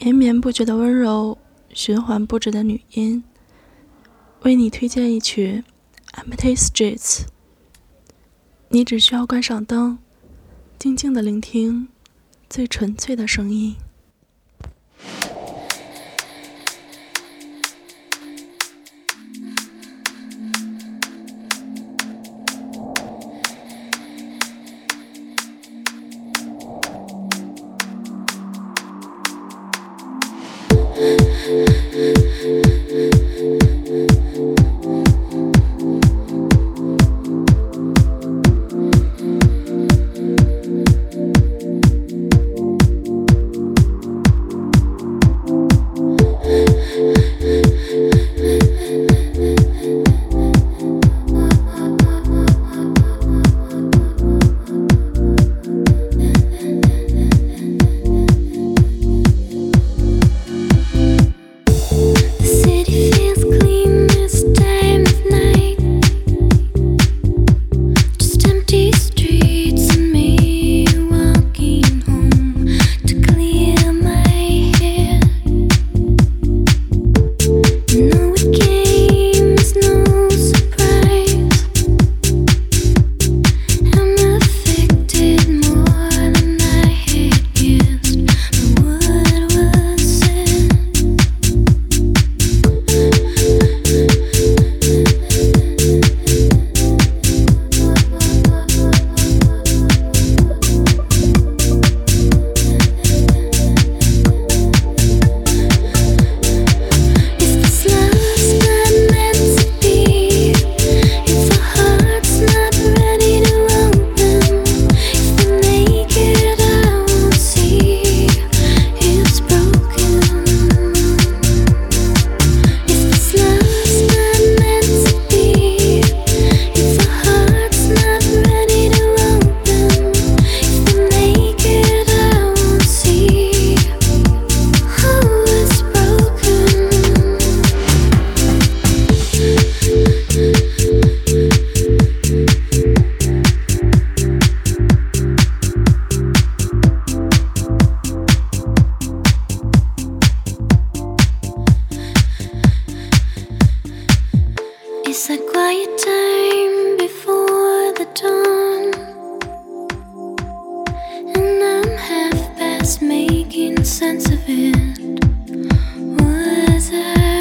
绵绵不绝的温柔，循环不止的女音，为你推荐一曲《Empty Streets》。你只需要关上灯，静静的聆听最纯粹的声音。making sense of it. Was I?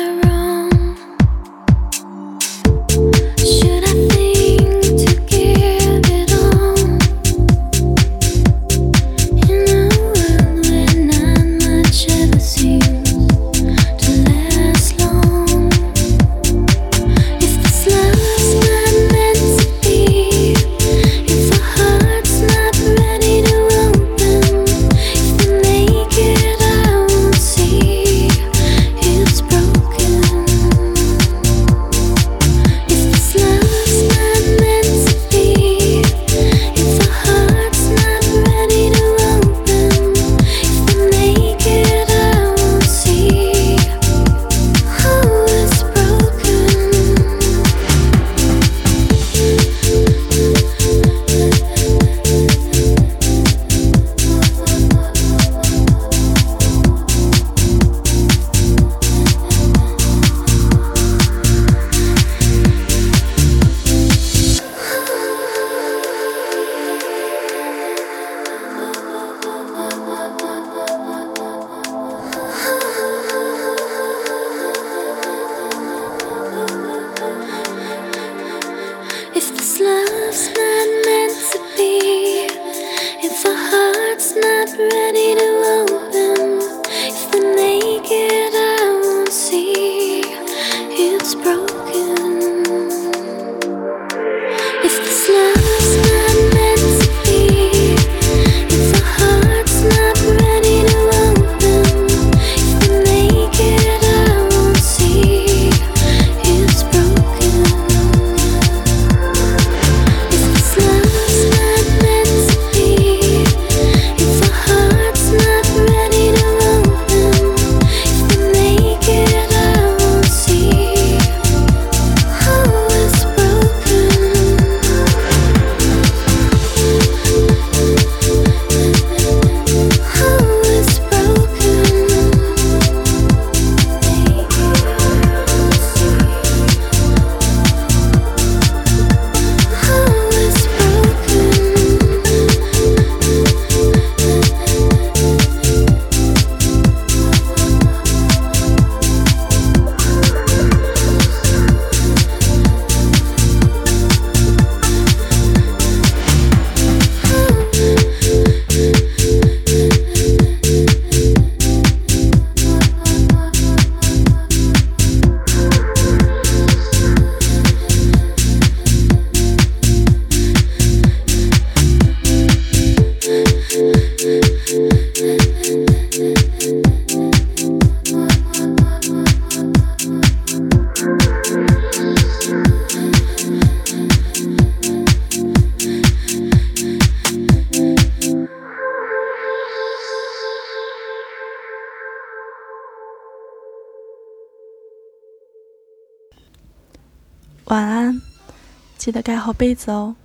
晚安，记得盖好被子哦。